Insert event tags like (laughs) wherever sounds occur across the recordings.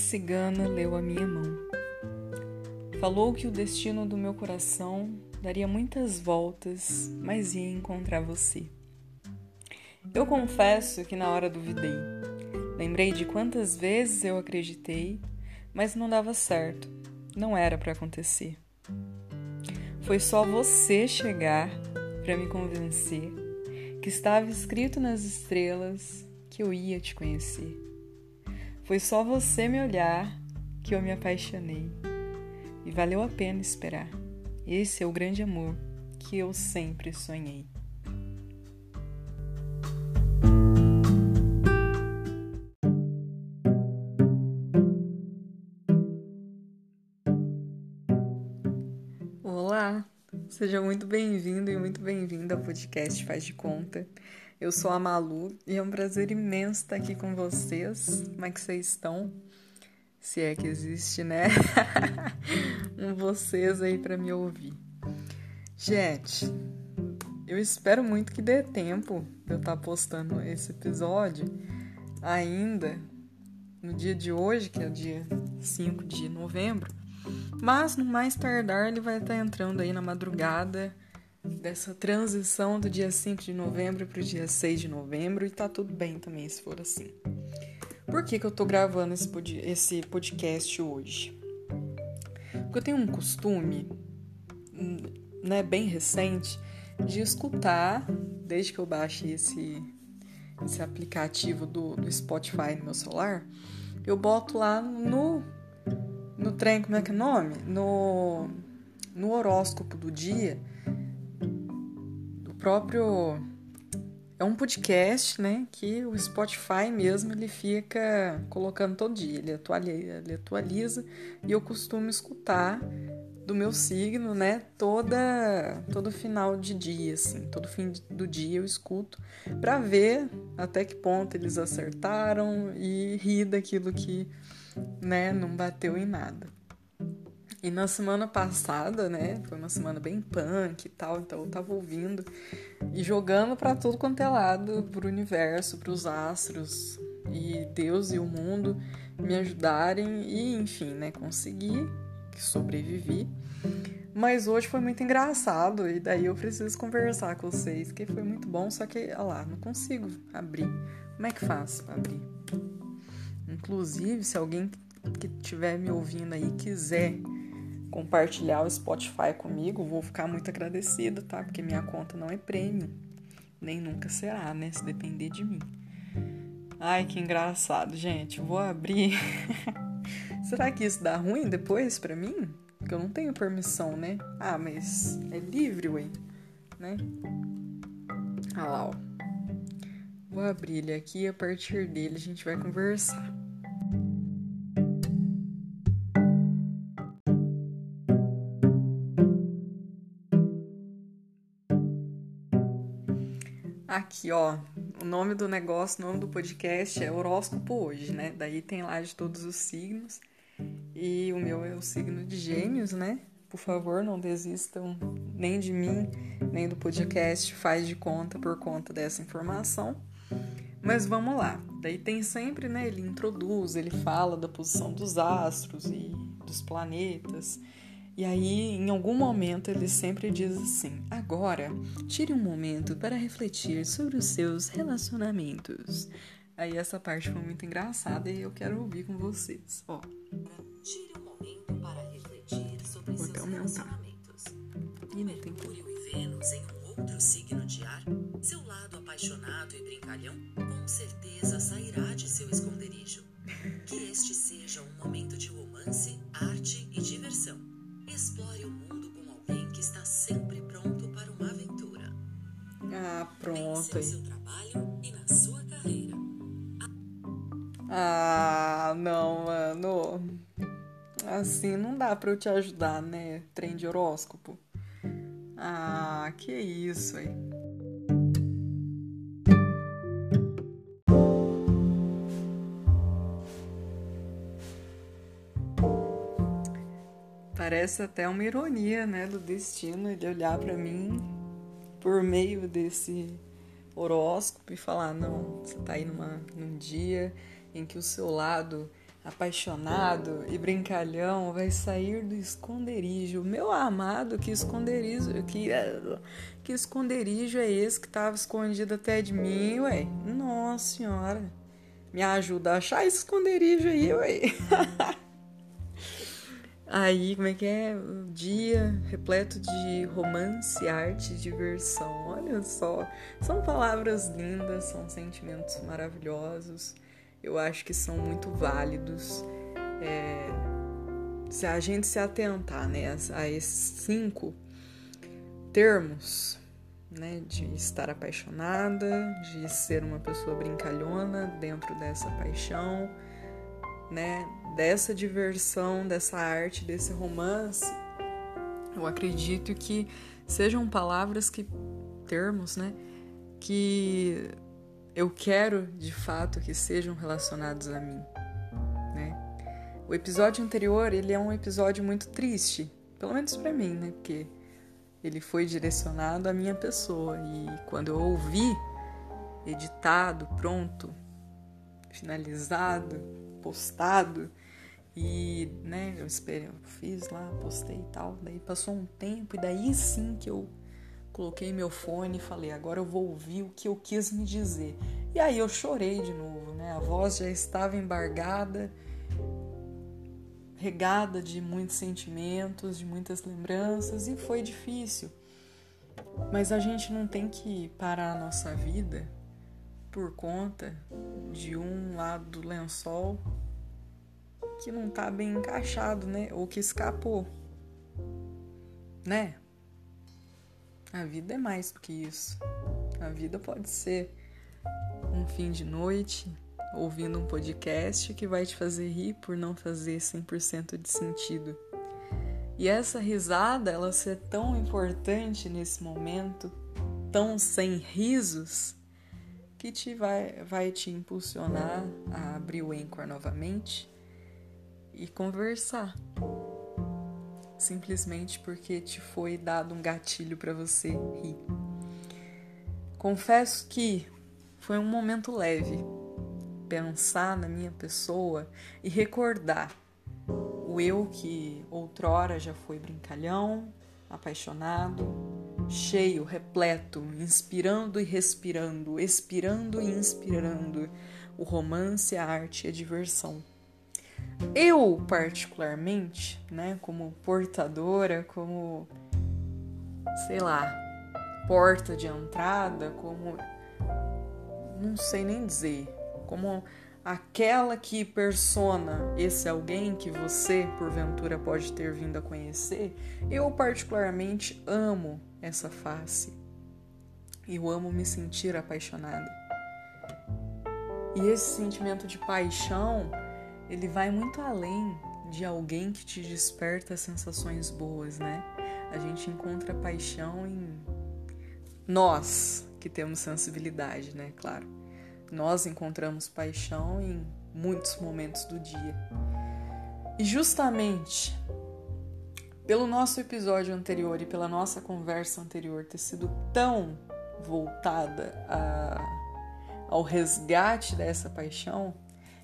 cigana leu a minha mão. Falou que o destino do meu coração daria muitas voltas, mas ia encontrar você. Eu confesso que na hora duvidei. Lembrei de quantas vezes eu acreditei, mas não dava certo. Não era para acontecer. Foi só você chegar para me convencer que estava escrito nas estrelas que eu ia te conhecer. Foi só você me olhar que eu me apaixonei. E valeu a pena esperar. Esse é o grande amor que eu sempre sonhei. Olá, seja muito bem-vindo e muito bem-vinda ao podcast Faz de Conta. Eu sou a Malu e é um prazer imenso estar aqui com vocês. Como é que vocês estão? Se é que existe, né? (laughs) um vocês aí para me ouvir. Gente, eu espero muito que dê tempo de eu estar postando esse episódio ainda no dia de hoje, que é o dia 5 de novembro. Mas no mais tardar ele vai estar entrando aí na madrugada dessa transição do dia 5 de novembro para o dia 6 de novembro e tá tudo bem também se for assim. Por que, que eu tô gravando esse, pod esse podcast hoje? Porque eu tenho um costume, né, bem recente, de escutar, desde que eu baixei esse, esse aplicativo do, do Spotify no meu celular, eu boto lá no, no trem, como é que é o nome? No, no horóscopo do dia próprio é um podcast, né, que o Spotify mesmo ele fica colocando todo dia, ele atualiza, ele atualiza e eu costumo escutar do meu signo, né, toda todo final de dia, assim, todo fim do dia eu escuto para ver até que ponto eles acertaram e rir daquilo que, né, não bateu em nada. E na semana passada, né, foi uma semana bem punk e tal, então eu tava ouvindo e jogando para tudo quanto é lado, pro universo, pros astros e Deus e o mundo me ajudarem e, enfim, né, consegui, sobrevivi. Mas hoje foi muito engraçado e daí eu preciso conversar com vocês, que foi muito bom, só que, olha lá, não consigo abrir. Como é que faço pra abrir? Inclusive, se alguém que estiver me ouvindo aí quiser compartilhar o Spotify comigo, vou ficar muito agradecida, tá? Porque minha conta não é prêmio, nem nunca será, né? Se depender de mim. Ai, que engraçado, gente. Vou abrir. (laughs) Será que isso dá ruim depois para mim? Porque eu não tenho permissão, né? Ah, mas é livre, ué, né? Ah lá, ó. Vou abrir ele aqui e a partir dele a gente vai conversar. Aqui, ó, o nome do negócio, o nome do podcast é Horóscopo Hoje, né? Daí tem lá de todos os signos. E o meu é o signo de Gêmeos, né? Por favor, não desistam nem de mim, nem do podcast, faz de conta por conta dessa informação. Mas vamos lá. Daí tem sempre, né? Ele introduz, ele fala da posição dos astros e dos planetas. E aí, em algum momento, ele sempre diz assim: agora, tire um momento para refletir sobre os seus relacionamentos. Aí, essa parte foi muito engraçada e eu quero ouvir com vocês. Ó. Tire um momento para refletir sobre Vou seus relacionamentos. E Mercúrio e Vênus em um outro signo de ar, seu lado apaixonado e brincalhão com certeza sairá de seu esconderijo. Que este seja um momento de romance, arte carreira. Ah, não, mano. Assim não dá pra eu te ajudar, né? Trem de horóscopo. Ah, que isso, aí. parece até uma ironia, né, do destino ele olhar para mim por meio desse horóscopo e falar: não, você tá aí numa, num dia em que o seu lado apaixonado e brincalhão vai sair do esconderijo. Meu amado, que esconderijo, que, que esconderijo é esse que estava escondido até de mim, ué? Nossa senhora, me ajuda a achar esse esconderijo aí, ué. (laughs) Aí, como é que é? Um dia repleto de romance, arte, diversão. Olha só, são palavras lindas, são sentimentos maravilhosos. Eu acho que são muito válidos. É, se a gente se atentar né, a esses cinco termos, né, de estar apaixonada, de ser uma pessoa brincalhona dentro dessa paixão, né, dessa diversão, dessa arte, desse romance, eu acredito que sejam palavras que termos, né, que eu quero de fato que sejam relacionados a mim, né? O episódio anterior, ele é um episódio muito triste, pelo menos para mim, né? Porque ele foi direcionado à minha pessoa e quando eu ouvi editado, pronto, finalizado, postado, e, né, eu esperei, eu fiz lá, postei e tal. Daí passou um tempo e daí sim que eu coloquei meu fone e falei, agora eu vou ouvir o que eu quis me dizer. E aí eu chorei de novo, né? A voz já estava embargada, regada de muitos sentimentos, de muitas lembranças e foi difícil. Mas a gente não tem que parar a nossa vida por conta de um lado do lençol que não tá bem encaixado, né? Ou que escapou. Né? A vida é mais do que isso. A vida pode ser um fim de noite ouvindo um podcast que vai te fazer rir por não fazer 100% de sentido. E essa risada, ela ser tão importante nesse momento, tão sem risos, que te vai, vai te impulsionar a abrir o Anchor novamente e conversar. Simplesmente porque te foi dado um gatilho para você rir. Confesso que foi um momento leve pensar na minha pessoa e recordar o eu que outrora já foi brincalhão, apaixonado, cheio, repleto, inspirando e respirando, expirando e inspirando o romance, a arte e a diversão. Eu, particularmente, né, como portadora, como, sei lá, porta de entrada, como. não sei nem dizer, como aquela que persona esse alguém que você, porventura, pode ter vindo a conhecer, eu, particularmente, amo essa face. Eu amo me sentir apaixonada. E esse sentimento de paixão ele vai muito além de alguém que te desperta sensações boas, né? A gente encontra paixão em nós que temos sensibilidade, né? Claro. Nós encontramos paixão em muitos momentos do dia. E justamente pelo nosso episódio anterior e pela nossa conversa anterior ter sido tão voltada a, ao resgate dessa paixão,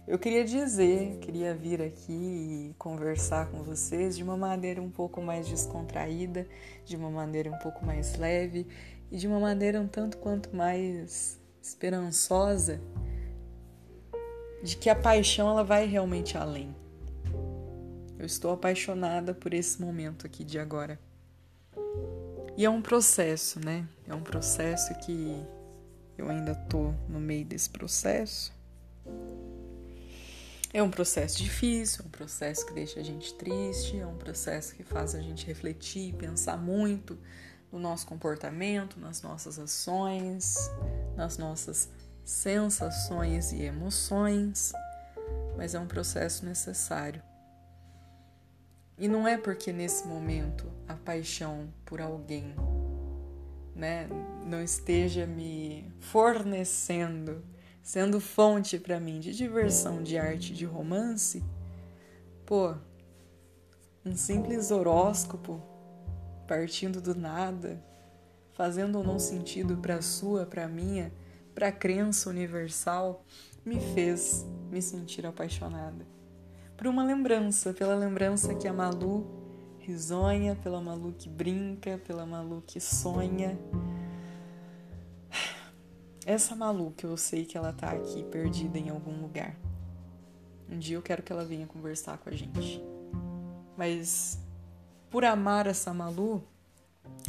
eu queria dizer, queria vir aqui e conversar com vocês de uma maneira um pouco mais descontraída, de uma maneira um pouco mais leve e de uma maneira um tanto quanto mais esperançosa de que a paixão ela vai realmente além. Eu estou apaixonada por esse momento aqui de agora. E é um processo, né? É um processo que eu ainda tô no meio desse processo. É um processo difícil, é um processo que deixa a gente triste, é um processo que faz a gente refletir, pensar muito no nosso comportamento, nas nossas ações, nas nossas sensações e emoções, mas é um processo necessário. E não é porque nesse momento a paixão por alguém né, não esteja me fornecendo sendo fonte para mim de diversão, de arte, de romance, pô, um simples horóscopo partindo do nada, fazendo ou não sentido para sua, para minha, para crença universal, me fez me sentir apaixonada. Por uma lembrança, pela lembrança que a Malu risonha, pela Malu que brinca, pela Malu que sonha. Essa Malu que eu sei que ela tá aqui perdida em algum lugar. Um dia eu quero que ela venha conversar com a gente. Mas por amar essa Malu,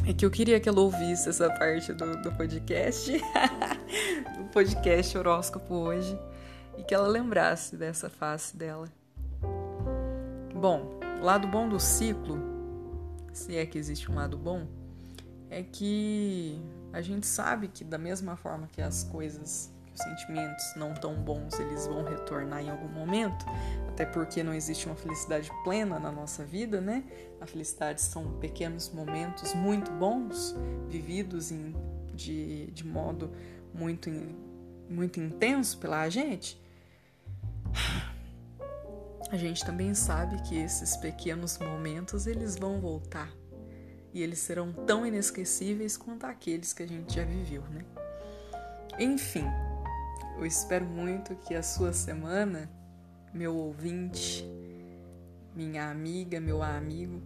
é que eu queria que ela ouvisse essa parte do, do podcast, (laughs) do podcast horóscopo hoje, e que ela lembrasse dessa face dela. Bom, lado bom do ciclo, se é que existe um lado bom, é que a gente sabe que da mesma forma que as coisas, que os sentimentos não tão bons, eles vão retornar em algum momento, até porque não existe uma felicidade plena na nossa vida, né? A felicidade são pequenos momentos muito bons, vividos em, de, de modo muito, muito intenso pela gente. A gente também sabe que esses pequenos momentos eles vão voltar e eles serão tão inesquecíveis quanto aqueles que a gente já viveu, né? Enfim, eu espero muito que a sua semana, meu ouvinte, minha amiga, meu amigo,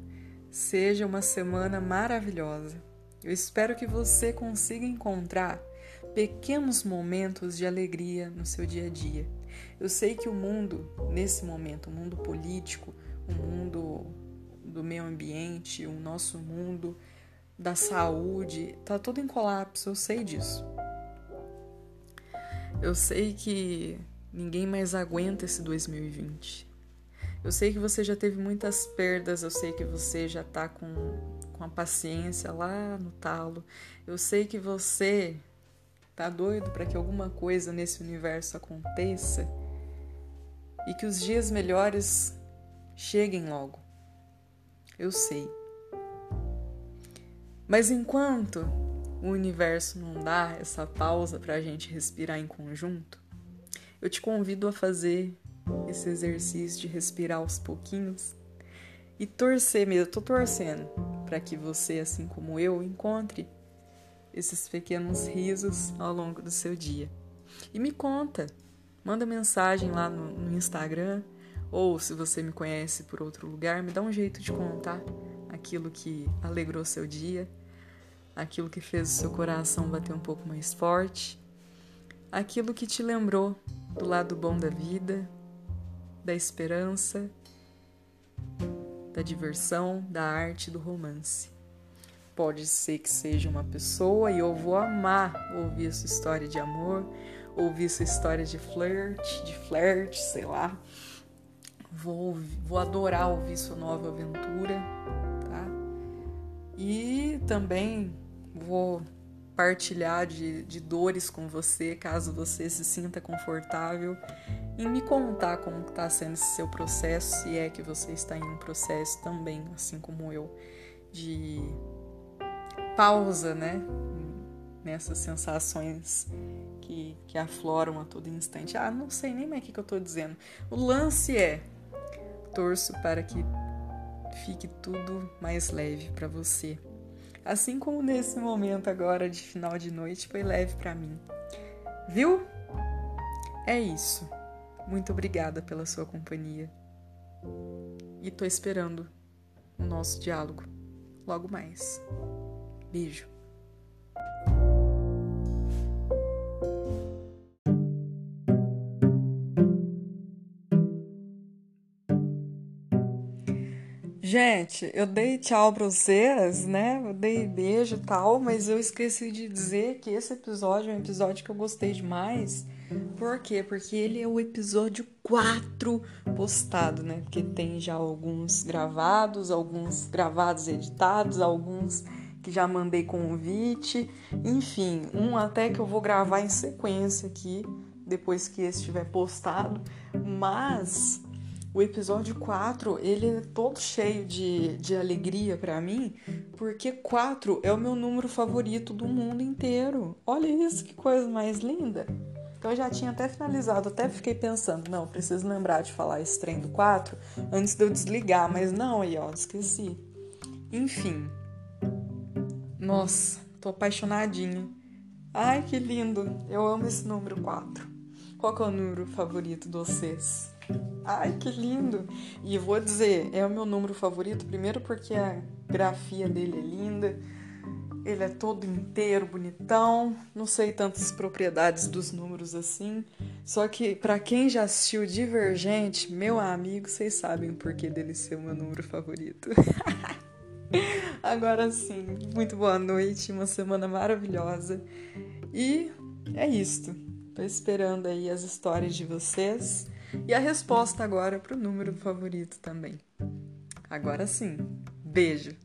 seja uma semana maravilhosa. Eu espero que você consiga encontrar pequenos momentos de alegria no seu dia a dia. Eu sei que o mundo, nesse momento, o mundo político, o mundo do meio ambiente, o nosso mundo da saúde, tá todo em colapso, eu sei disso. Eu sei que ninguém mais aguenta esse 2020. Eu sei que você já teve muitas perdas, eu sei que você já tá com, com a paciência lá no talo. Eu sei que você tá doido para que alguma coisa nesse universo aconteça e que os dias melhores cheguem logo eu sei. Mas enquanto o universo não dá essa pausa para a gente respirar em conjunto, eu te convido a fazer esse exercício de respirar aos pouquinhos e torcer mesmo. Eu tô torcendo para que você, assim como eu, encontre esses pequenos risos ao longo do seu dia. E me conta, manda mensagem lá no, no Instagram ou se você me conhece por outro lugar, me dá um jeito de contar aquilo que alegrou seu dia, aquilo que fez o seu coração bater um pouco mais forte, aquilo que te lembrou do lado bom da vida, da esperança, da diversão, da arte, do romance. Pode ser que seja uma pessoa e eu vou amar ouvir sua história de amor, ouvir sua história de flirt, de flerte, sei lá Vou, vou adorar ouvir sua nova aventura, tá? E também vou partilhar de, de dores com você, caso você se sinta confortável em me contar como está sendo esse seu processo, se é que você está em um processo também, assim como eu, de pausa, né? Nessas sensações que, que afloram a todo instante. Ah, não sei nem mais o que, que eu estou dizendo. O lance é torço para que fique tudo mais leve para você. Assim como nesse momento agora de final de noite foi leve para mim. Viu? É isso. Muito obrigada pela sua companhia. E tô esperando o nosso diálogo logo mais. Beijo. Gente, eu dei tchau pra vocês, né? Eu dei beijo e tal, mas eu esqueci de dizer que esse episódio é um episódio que eu gostei demais. Por quê? Porque ele é o episódio 4 postado, né? Porque tem já alguns gravados, alguns gravados editados, alguns que já mandei convite, enfim, um até que eu vou gravar em sequência aqui, depois que esse estiver postado, mas o episódio 4, ele é todo cheio de, de alegria para mim, porque 4 é o meu número favorito do mundo inteiro. Olha isso, que coisa mais linda. Então eu já tinha até finalizado, até fiquei pensando, não, preciso lembrar de falar esse trem do 4 antes de eu desligar, mas não, aí ó, esqueci. Enfim. Nossa, tô apaixonadinha. Ai, que lindo. Eu amo esse número 4. Qual que é o número favorito de vocês? Ai, que lindo! E vou dizer, é o meu número favorito, primeiro porque a grafia dele é linda, ele é todo inteiro, bonitão. Não sei tantas propriedades dos números assim. Só que para quem já assistiu Divergente, meu amigo, vocês sabem o porquê dele ser o meu número favorito. (laughs) (laughs) Agora sim, muito boa noite, uma semana maravilhosa. E é isto. Tô esperando aí as histórias de vocês e a resposta agora pro número favorito também. Agora sim. Beijo.